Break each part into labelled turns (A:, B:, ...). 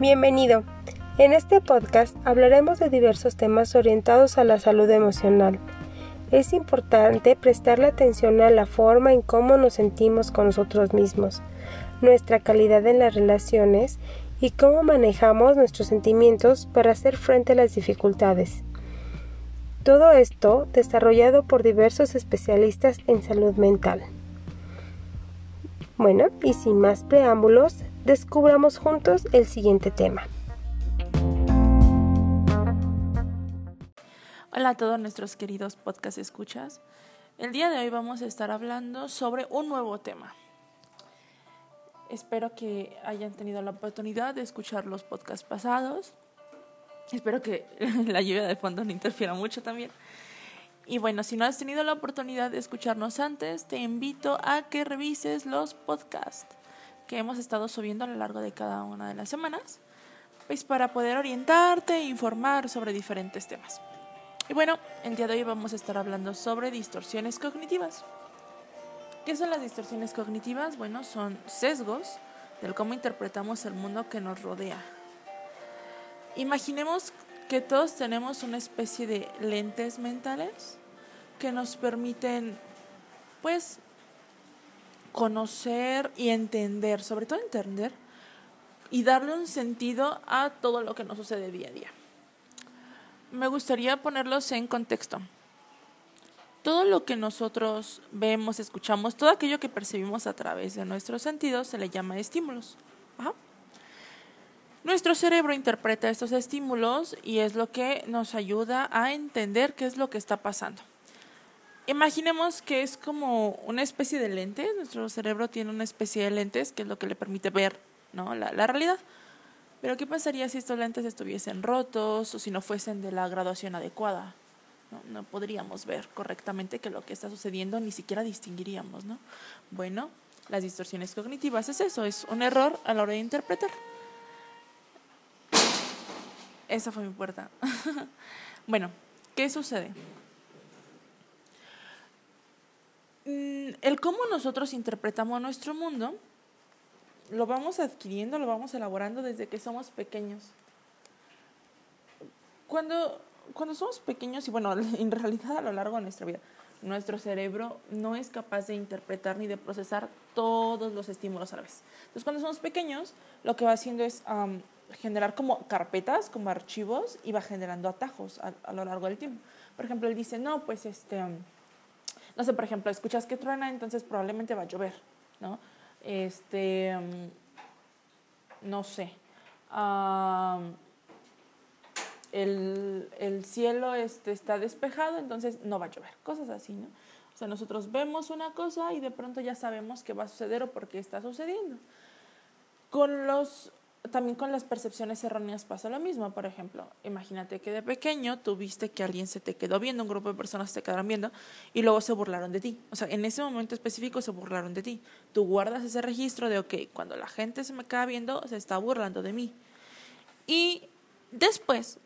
A: Bienvenido. En este podcast hablaremos de diversos temas orientados a la salud emocional. Es importante prestarle atención a la forma en cómo nos sentimos con nosotros mismos, nuestra calidad en las relaciones y cómo manejamos nuestros sentimientos para hacer frente a las dificultades. Todo esto desarrollado por diversos especialistas en salud mental. Bueno, y sin más preámbulos, descubramos juntos el siguiente tema.
B: Hola a todos nuestros queridos podcast escuchas. El día de hoy vamos a estar hablando sobre un nuevo tema. Espero que hayan tenido la oportunidad de escuchar los podcasts pasados. Espero que la lluvia de fondo no interfiera mucho también. Y bueno, si no has tenido la oportunidad de escucharnos antes, te invito a que revises los podcasts que hemos estado subiendo a lo largo de cada una de las semanas, pues para poder orientarte e informar sobre diferentes temas. Y bueno, el día de hoy vamos a estar hablando sobre distorsiones cognitivas. ¿Qué son las distorsiones cognitivas? Bueno, son sesgos del cómo interpretamos el mundo que nos rodea. Imaginemos que todos tenemos una especie de lentes mentales que nos permiten, pues, conocer y entender, sobre todo entender, y darle un sentido a todo lo que nos sucede día a día. Me gustaría ponerlos en contexto. Todo lo que nosotros vemos, escuchamos, todo aquello que percibimos a través de nuestros sentidos se le llama estímulos. Nuestro cerebro interpreta estos estímulos y es lo que nos ayuda a entender qué es lo que está pasando. Imaginemos que es como una especie de lente, nuestro cerebro tiene una especie de lentes que es lo que le permite ver ¿no? la, realidad. Pero ¿qué pasaría si estos lentes estuviesen rotos o si no fuesen de la graduación adecuada? No, no podríamos ver correctamente que lo que está sucediendo ni siquiera distinguiríamos, ¿no? Bueno, las distorsiones cognitivas es eso, es un error a la hora de interpretar. Esa fue mi puerta. bueno, ¿qué sucede? Mm, el cómo nosotros interpretamos nuestro mundo lo vamos adquiriendo, lo vamos elaborando desde que somos pequeños. Cuando, cuando somos pequeños, y bueno, en realidad a lo largo de nuestra vida, nuestro cerebro no es capaz de interpretar ni de procesar todos los estímulos a la vez. Entonces, cuando somos pequeños, lo que va haciendo es generar como carpetas, como archivos, y va generando atajos a, a, lo largo del tiempo. Por ejemplo, él dice, no, pues este no sé, por ejemplo, escuchas que truena, entonces probablemente va a llover, ¿no? Este, mm, no sé, el, el, cielo este, está despejado, entonces no va a llover, cosas así, ¿no? O sea, nosotros vemos una cosa y de pronto ya sabemos qué va a suceder o por qué está sucediendo. Con los también con las percepciones erróneas pasa lo mismo. Por ejemplo, imagínate que de pequeño tuviste que alguien se te quedó viendo, un grupo de personas te quedaron viendo y luego se burlaron de ti. O sea, en ese momento específico se burlaron de ti. Tú guardas ese registro de, ok, cuando la gente se me queda viendo, se está burlando de mí. Y después,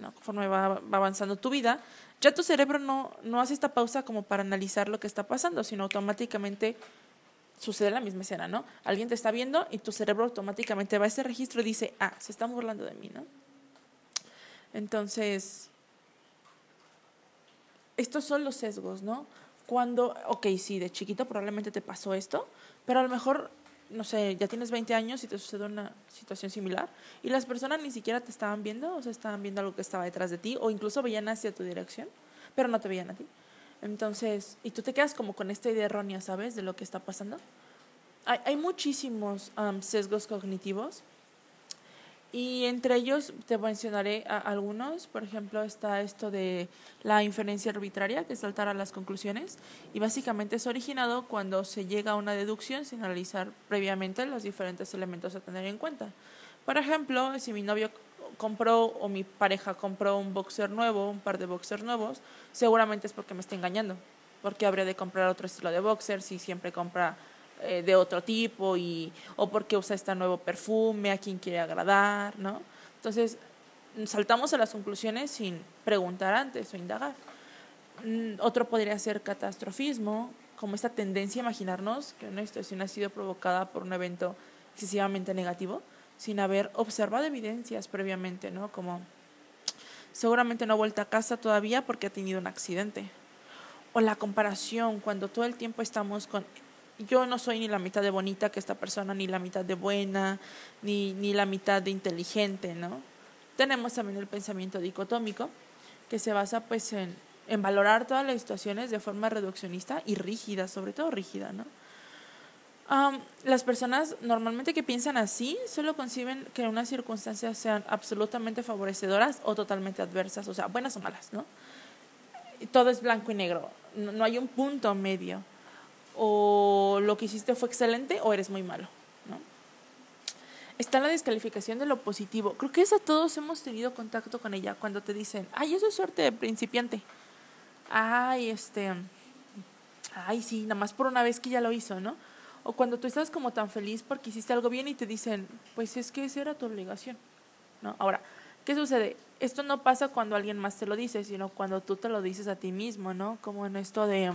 B: conforme va, va avanzando tu vida, ya tu cerebro no, no hace esta pausa como para analizar lo que está pasando, sino automáticamente sucede la misma escena, ¿no? Alguien te está viendo y tu cerebro automáticamente va a ese registro y dice, ah, se están burlando de mí, ¿no? Entonces, estos son los sesgos, ¿no? Cuando, ok, sí, de chiquito probablemente te pasó esto, pero a lo mejor, no sé, ya tienes 20 años y te sucede una situación similar y las personas ni siquiera te estaban viendo, o sea, estaban viendo algo que estaba detrás de ti o incluso veían hacia tu dirección, pero no te veían a ti. Entonces, y tú te quedas como con esta idea errónea, ¿sabes? De lo que está pasando. Hay, hay muchísimos um, sesgos cognitivos y entre ellos te mencionaré a algunos. Por ejemplo, está esto de la inferencia arbitraria, que es saltar a las conclusiones. Y básicamente es originado cuando se llega a una deducción sin analizar previamente los diferentes elementos a tener en cuenta. Por ejemplo, si mi novio compró o mi pareja compró un boxer nuevo, un par de boxers nuevos, seguramente es porque me está engañando. Porque habría de comprar otro estilo de boxer si siempre compra eh, de otro tipo y o porque usa este nuevo perfume, a quien quiere agradar, ¿no? Entonces, saltamos a las conclusiones sin preguntar antes o indagar. Mm, otro podría ser catastrofismo, como esta tendencia a imaginarnos que una situación ha sido provocada por un evento excesivamente negativo sin haber observado evidencias previamente, ¿no? Como seguramente no ha vuelto a casa todavía porque ha tenido un accidente. O la comparación, cuando todo el tiempo estamos con, yo no soy ni la mitad de bonita que esta persona, ni la mitad de buena, ni, ni la mitad de inteligente, ¿no? Tenemos también el pensamiento dicotómico, que se basa pues en, en valorar todas las situaciones de forma reduccionista y rígida, sobre todo rígida, ¿no? Las personas normalmente que piensan así solo conciben que unas circunstancias sean absolutamente favorecedoras o totalmente adversas, o sea, buenas o malas, ¿no? Todo es blanco y negro, no, hay un punto medio. O lo que hiciste fue excelente o eres muy malo, ¿no? Está la descalificación de lo positivo. Creo que esa todos hemos tenido contacto con ella cuando te dicen, ay, eso es suerte de principiante ay, este, ay, sí, nada más por una vez que ya lo hizo, ¿no? O cuando tú estás como tan feliz porque hiciste algo bien y te dicen, pues es que esa era tu obligación, ¿no? Ahora, ¿qué sucede? Esto no pasa cuando alguien más te lo dice, sino cuando tú te lo dices a ti mismo, ¿no? Como en esto de,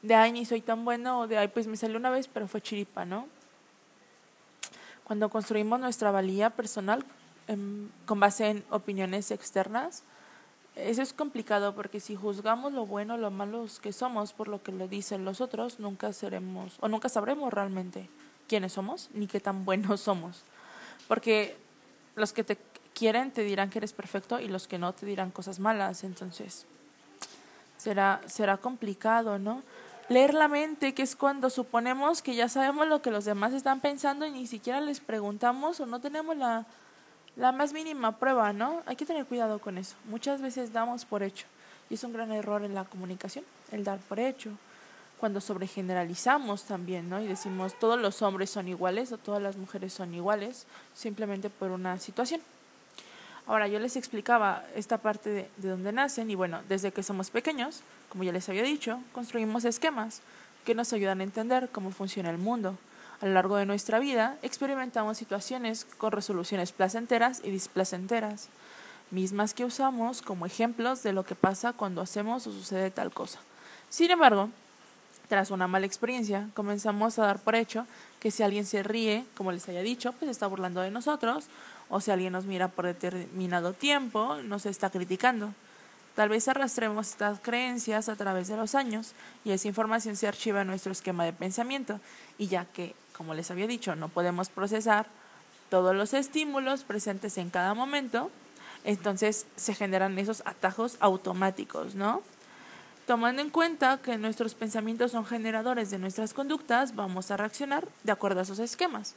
B: de ay, ni soy tan bueno, o de ay, pues me salió una vez, pero fue chiripa, ¿no? Cuando construimos nuestra valía personal em, con base en opiniones externas, eso es complicado porque si juzgamos lo bueno o lo malos que somos por lo que le dicen los otros, nunca seremos o nunca sabremos realmente quiénes somos ni qué tan buenos somos. Porque los que te quieren te dirán que eres perfecto y los que no te dirán cosas malas, entonces será será complicado, ¿no? Leer la mente, que es cuando suponemos que ya sabemos lo que los demás están pensando y ni siquiera les preguntamos o no tenemos la la más mínima prueba, ¿no? Hay que tener cuidado con eso. Muchas veces damos por hecho. Y es un gran error en la comunicación, el dar por hecho. Cuando sobregeneralizamos también, ¿no? Y decimos todos los hombres son iguales o todas las mujeres son iguales, simplemente por una situación. Ahora, yo les explicaba esta parte de, de dónde nacen y bueno, desde que somos pequeños, como ya les había dicho, construimos esquemas que nos ayudan a entender cómo funciona el mundo a lo largo de nuestra vida experimentamos situaciones con resoluciones placenteras y displacenteras, mismas que usamos como ejemplos de lo que pasa cuando hacemos o sucede tal cosa. Sin embargo, tras una mala experiencia, comenzamos a dar por hecho que si alguien se ríe, como les haya dicho, pues está burlando de nosotros, o si alguien nos mira por determinado tiempo, nos está criticando. Tal vez arrastremos estas creencias a través de los años y esa información se archiva en nuestro esquema de pensamiento y ya que como les había dicho, no podemos procesar todos los estímulos presentes en cada momento, entonces se generan esos atajos automáticos, ¿no? Tomando en cuenta que nuestros pensamientos son generadores de nuestras conductas, vamos a reaccionar de acuerdo a esos esquemas.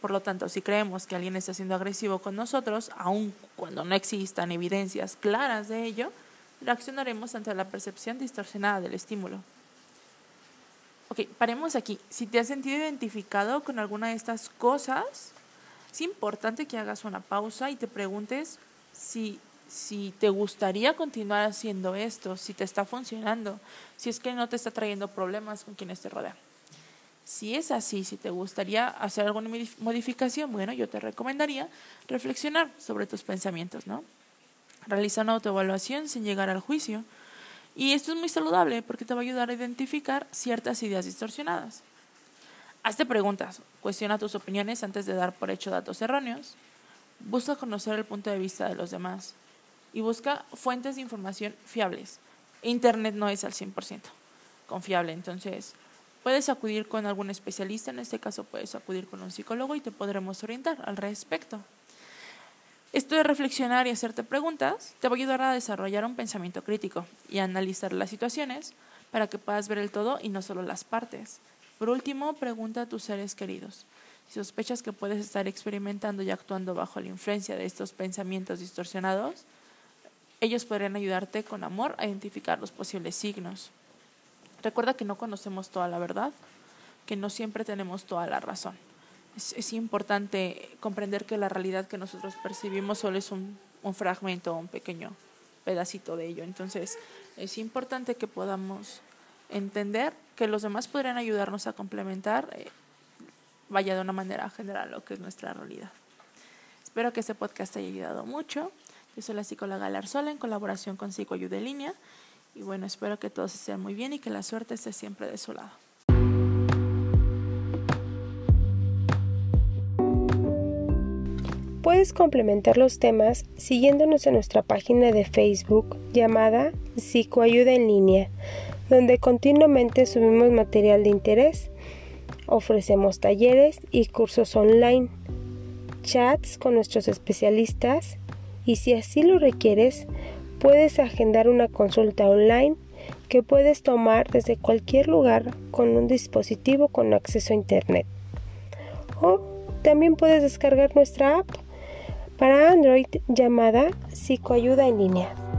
B: Por lo tanto, si creemos que alguien está siendo agresivo con nosotros, aun cuando no existan evidencias claras de ello, reaccionaremos ante la percepción distorsionada del estímulo. Ok, paremos aquí. Si te has sentido identificado con alguna de estas cosas, es importante que hagas una pausa y te preguntes si, si te gustaría continuar haciendo esto, si te está funcionando, si es que no te está trayendo problemas con quienes te rodean. Si es así, si te gustaría hacer alguna modificación, bueno, yo te recomendaría reflexionar sobre tus pensamientos, ¿no? Realiza una autoevaluación sin llegar al juicio y esto es muy saludable porque te va a ayudar a identificar ciertas ideas distorsionadas. Hazte preguntas, cuestiona tus opiniones antes de dar por hecho datos erróneos, busca conocer el punto de vista de los demás y busca fuentes de información fiables. Internet no es al 100% confiable, entonces puedes acudir con algún especialista, en este caso puedes acudir con un psicólogo y te podremos orientar al respecto. Esto de reflexionar y hacerte preguntas te va a ayudar a desarrollar un pensamiento crítico y analizar las situaciones para que puedas ver el todo y no solo las partes. Por último, pregunta a tus seres queridos. Si sospechas que puedes estar experimentando y actuando bajo la influencia de estos pensamientos distorsionados, ellos podrían ayudarte con amor a identificar los posibles signos. Recuerda que no conocemos toda la verdad, que no siempre tenemos toda la razón es, importante comprender que la realidad que nosotros percibimos solo es un, un fragmento, un pequeño pedacito de ello. Entonces, es importante que podamos entender que los demás podrían ayudarnos a complementar, eh, vaya de una manera general, lo que es nuestra realidad. Espero que este podcast haya ayudado mucho. Yo soy la psicóloga Larzola en colaboración con Psicoayuda en Línea. Y bueno, espero que todos estén muy bien y que la suerte esté siempre de su lado.
A: Puedes complementar los temas siguiéndonos en nuestra página de Facebook llamada Psicoayuda en línea, donde continuamente subimos material de interés. Ofrecemos talleres y cursos online, chats con nuestros especialistas y si así lo requieres, puedes agendar una consulta online que puedes tomar desde cualquier lugar con un dispositivo con acceso a Internet. O también puedes descargar nuestra app para Android llamada Psicoayuda en línea.